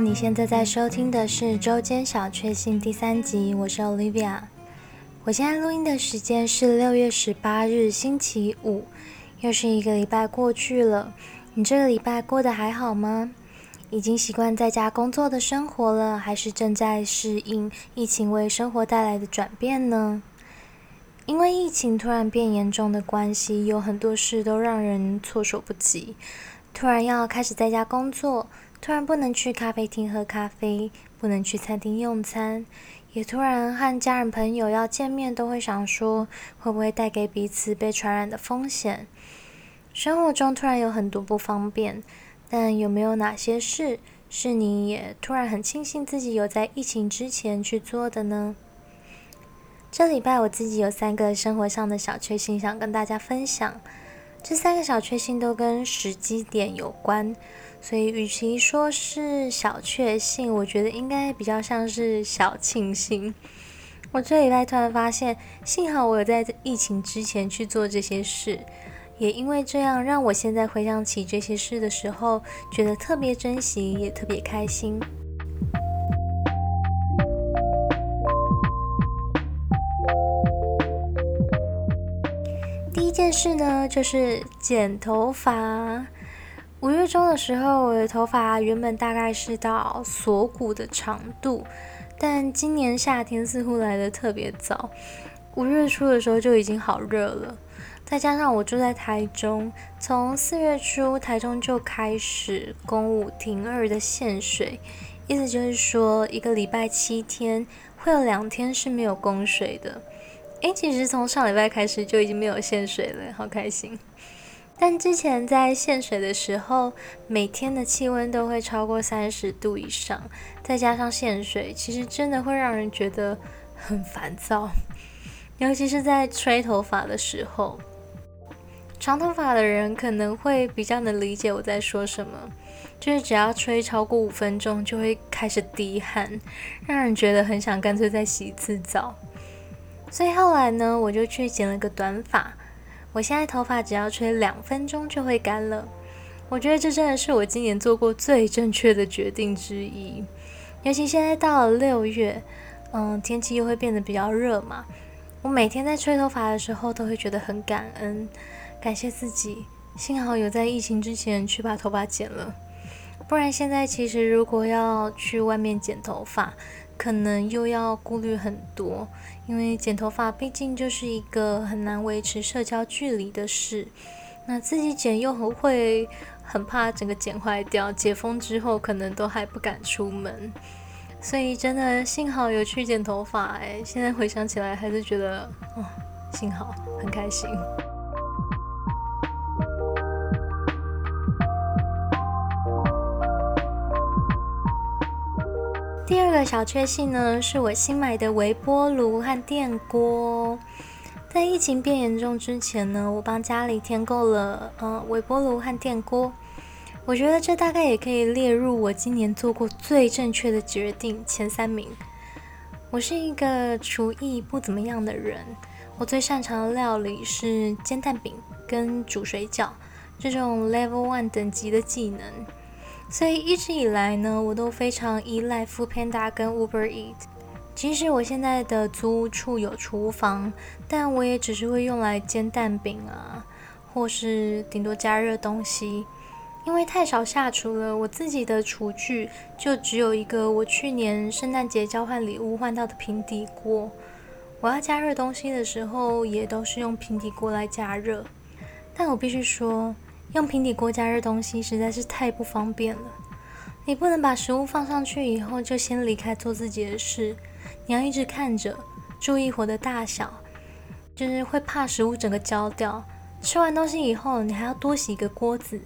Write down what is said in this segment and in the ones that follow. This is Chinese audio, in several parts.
你现在在收听的是周间小确幸第三集，我是 Olivia。我现在录音的时间是六月十八日星期五，又是一个礼拜过去了。你这个礼拜过得还好吗？已经习惯在家工作的生活了，还是正在适应疫情为生活带来的转变呢？因为疫情突然变严重的关系，有很多事都让人措手不及。突然要开始在家工作，突然不能去咖啡厅喝咖啡，不能去餐厅用餐，也突然和家人朋友要见面，都会想说会不会带给彼此被传染的风险。生活中突然有很多不方便。但有没有哪些事是你也突然很庆幸自己有在疫情之前去做的呢？这礼拜我自己有三个生活上的小确幸想跟大家分享，这三个小确幸都跟时机点有关，所以与其说是小确幸，我觉得应该比较像是小庆幸。我这礼拜突然发现，幸好我有在疫情之前去做这些事。也因为这样，让我现在回想起这些事的时候，觉得特别珍惜，也特别开心。件事呢，就是剪头发。五月中的时候，我的头发原本大概是到锁骨的长度，但今年夏天似乎来的特别早，五月初的时候就已经好热了。再加上我住在台中，从四月初台中就开始公五停二的限水，意思就是说一个礼拜七天会有两天是没有供水的。诶，其实从上礼拜开始就已经没有限水了，好开心。但之前在限水的时候，每天的气温都会超过三十度以上，再加上限水，其实真的会让人觉得很烦躁，尤其是在吹头发的时候。长头发的人可能会比较能理解我在说什么，就是只要吹超过五分钟就会开始滴汗，让人觉得很想干脆再洗一次澡。所以后来呢，我就去剪了个短发，我现在头发只要吹两分钟就会干了。我觉得这真的是我今年做过最正确的决定之一，尤其现在到了六月，嗯，天气又会变得比较热嘛，我每天在吹头发的时候都会觉得很感恩。感谢自己，幸好有在疫情之前去把头发剪了，不然现在其实如果要去外面剪头发，可能又要顾虑很多，因为剪头发毕竟就是一个很难维持社交距离的事，那自己剪又会很怕整个剪坏掉，解封之后可能都还不敢出门，所以真的幸好有去剪头发，哎，现在回想起来还是觉得，哦，幸好很开心。第二个小确幸呢，是我新买的微波炉和电锅。在疫情变严重之前呢，我帮家里添购了呃微波炉和电锅。我觉得这大概也可以列入我今年做过最正确的决定前三名。我是一个厨艺不怎么样的人，我最擅长的料理是煎蛋饼跟煮水饺这种 Level One 等级的技能。所以一直以来呢，我都非常依赖 Foodpanda 跟 Uber Eat。即使我现在的租屋处有厨房，但我也只是会用来煎蛋饼啊，或是顶多加热东西。因为太少下厨了，我自己的厨具就只有一个我去年圣诞节交换礼物换到的平底锅。我要加热东西的时候，也都是用平底锅来加热。但我必须说。用平底锅加热东西实在是太不方便了。你不能把食物放上去以后就先离开做自己的事，你要一直看着，注意火的大小，就是会怕食物整个焦掉。吃完东西以后，你还要多洗一个锅子，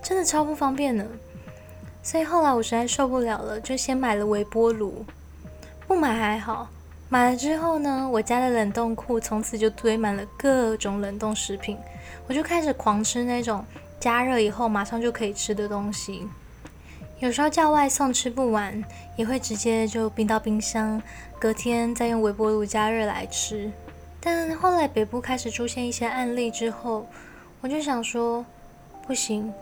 真的超不方便呢。所以后来我实在受不了了，就先买了微波炉。不买还好，买了之后呢，我家的冷冻库从此就堆满了各种冷冻食品，我就开始狂吃那种。加热以后马上就可以吃的东西，有时候叫外送吃不完，也会直接就冰到冰箱，隔天再用微波炉加热来吃。但后来北部开始出现一些案例之后，我就想说，不行，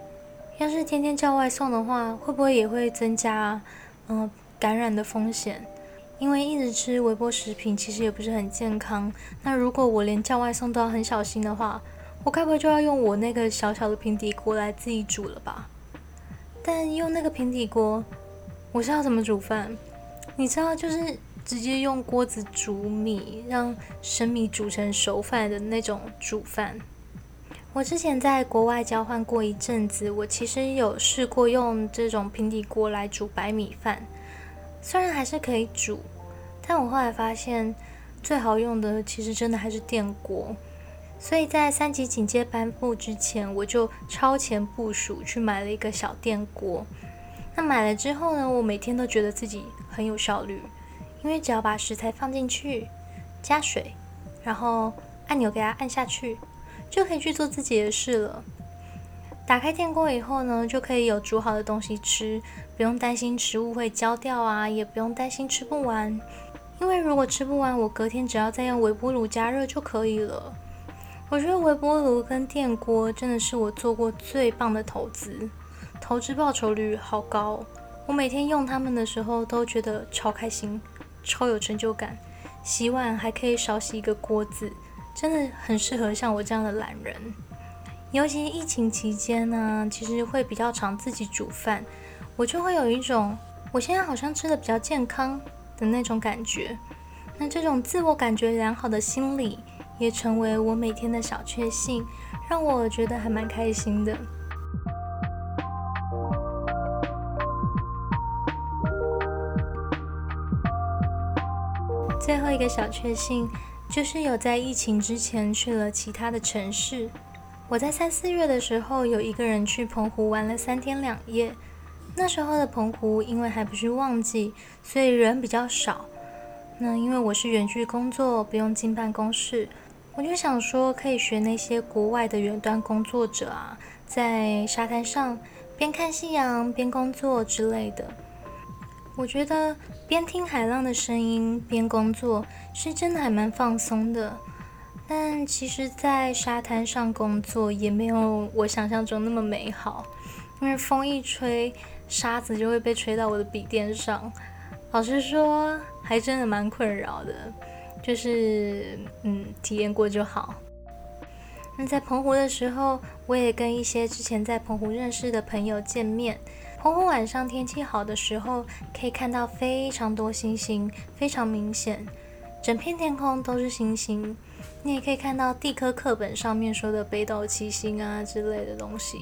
要是天天叫外送的话，会不会也会增加嗯感染的风险。因为一直吃微波食品，其实也不是很健康。那如果我连叫外送都要很小心的话，我该不会就要用我那个小小的平底锅来自己煮了吧？但用那个平底锅，我是要怎么煮饭？你知道，就是直接用锅子煮米，让生米煮成熟饭的那种煮饭。我之前在国外交换过一阵子，我其实有试过用这种平底锅来煮白米饭。虽然还是可以煮，但我后来发现最好用的其实真的还是电锅。所以在三级警戒颁布之前，我就超前部署去买了一个小电锅。那买了之后呢，我每天都觉得自己很有效率，因为只要把食材放进去，加水，然后按钮给它按下去，就可以去做自己的事了。打开电锅以后呢，就可以有煮好的东西吃，不用担心食物会焦掉啊，也不用担心吃不完。因为如果吃不完，我隔天只要再用微波炉加热就可以了。我觉得微波炉跟电锅真的是我做过最棒的投资，投资报酬率好高。我每天用它们的时候都觉得超开心，超有成就感。洗碗还可以少洗一个锅子，真的很适合像我这样的懒人。尤其疫情期间呢，其实会比较常自己煮饭，我就会有一种我现在好像吃的比较健康的那种感觉。那这种自我感觉良好的心理，也成为我每天的小确幸，让我觉得还蛮开心的。最后一个小确幸，就是有在疫情之前去了其他的城市。我在三四月的时候，有一个人去澎湖玩了三天两夜。那时候的澎湖因为还不是旺季，所以人比较少。那因为我是远距工作，不用进办公室，我就想说可以学那些国外的远端工作者啊，在沙滩上边看夕阳边工作之类的。我觉得边听海浪的声音边工作，是真的还蛮放松的。但其实，在沙滩上工作也没有我想象中那么美好，因为风一吹，沙子就会被吹到我的笔电上。老实说，还真的蛮困扰的。就是，嗯，体验过就好。那在澎湖的时候，我也跟一些之前在澎湖认识的朋友见面。澎湖晚上天气好的时候，可以看到非常多星星，非常明显，整片天空都是星星。你也可以看到地科课本上面说的北斗七星啊之类的东西。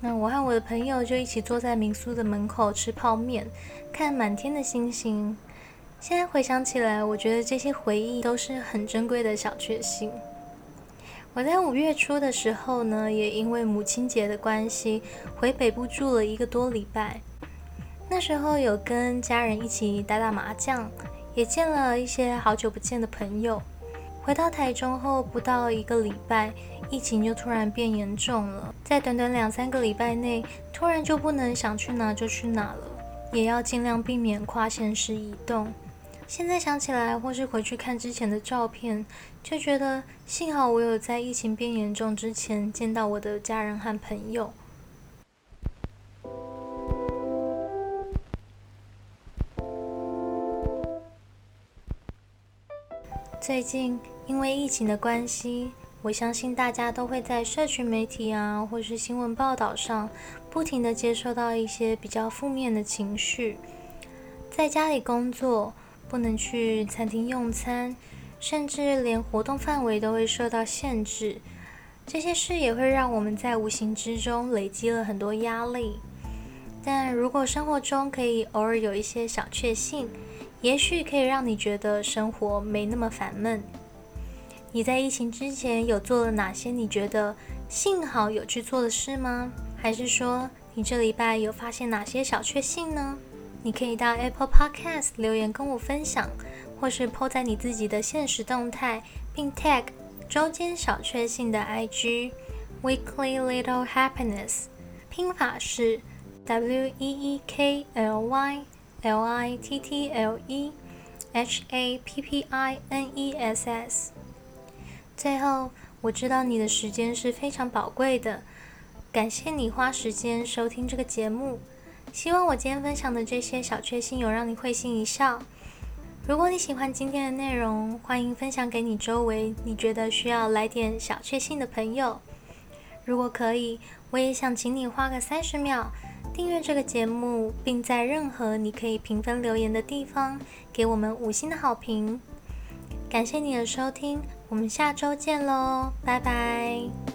那我和我的朋友就一起坐在民宿的门口吃泡面，看满天的星星。现在回想起来，我觉得这些回忆都是很珍贵的小确幸。我在五月初的时候呢，也因为母亲节的关系回北部住了一个多礼拜。那时候有跟家人一起打打麻将，也见了一些好久不见的朋友。回到台中后不到一个礼拜，疫情就突然变严重了。在短短两三个礼拜内，突然就不能想去哪就去哪了，也要尽量避免跨县市移动。现在想起来，或是回去看之前的照片，就觉得幸好我有在疫情变严重之前见到我的家人和朋友。最近因为疫情的关系，我相信大家都会在社群媒体啊，或是新闻报道上，不停的接受到一些比较负面的情绪。在家里工作，不能去餐厅用餐，甚至连活动范围都会受到限制。这些事也会让我们在无形之中累积了很多压力。但如果生活中可以偶尔有一些小确幸，也许可以让你觉得生活没那么烦闷。你在疫情之前有做了哪些你觉得幸好有去做的事吗？还是说你这礼拜有发现哪些小确幸呢？你可以到 Apple Podcast 留言跟我分享，或是 po 在你自己的现实动态，并 tag 周间小确幸的 IG Weekly Little Happiness，拼法是 W E E K L Y。L I T T L E H A P P I N E S S。最后，我知道你的时间是非常宝贵的，感谢你花时间收听这个节目。希望我今天分享的这些小确幸有让你会心一笑。如果你喜欢今天的内容，欢迎分享给你周围你觉得需要来点小确幸的朋友。如果可以，我也想请你花个三十秒订阅这个节目，并在任何你可以评分留言的地方给我们五星的好评。感谢你的收听，我们下周见喽，拜拜。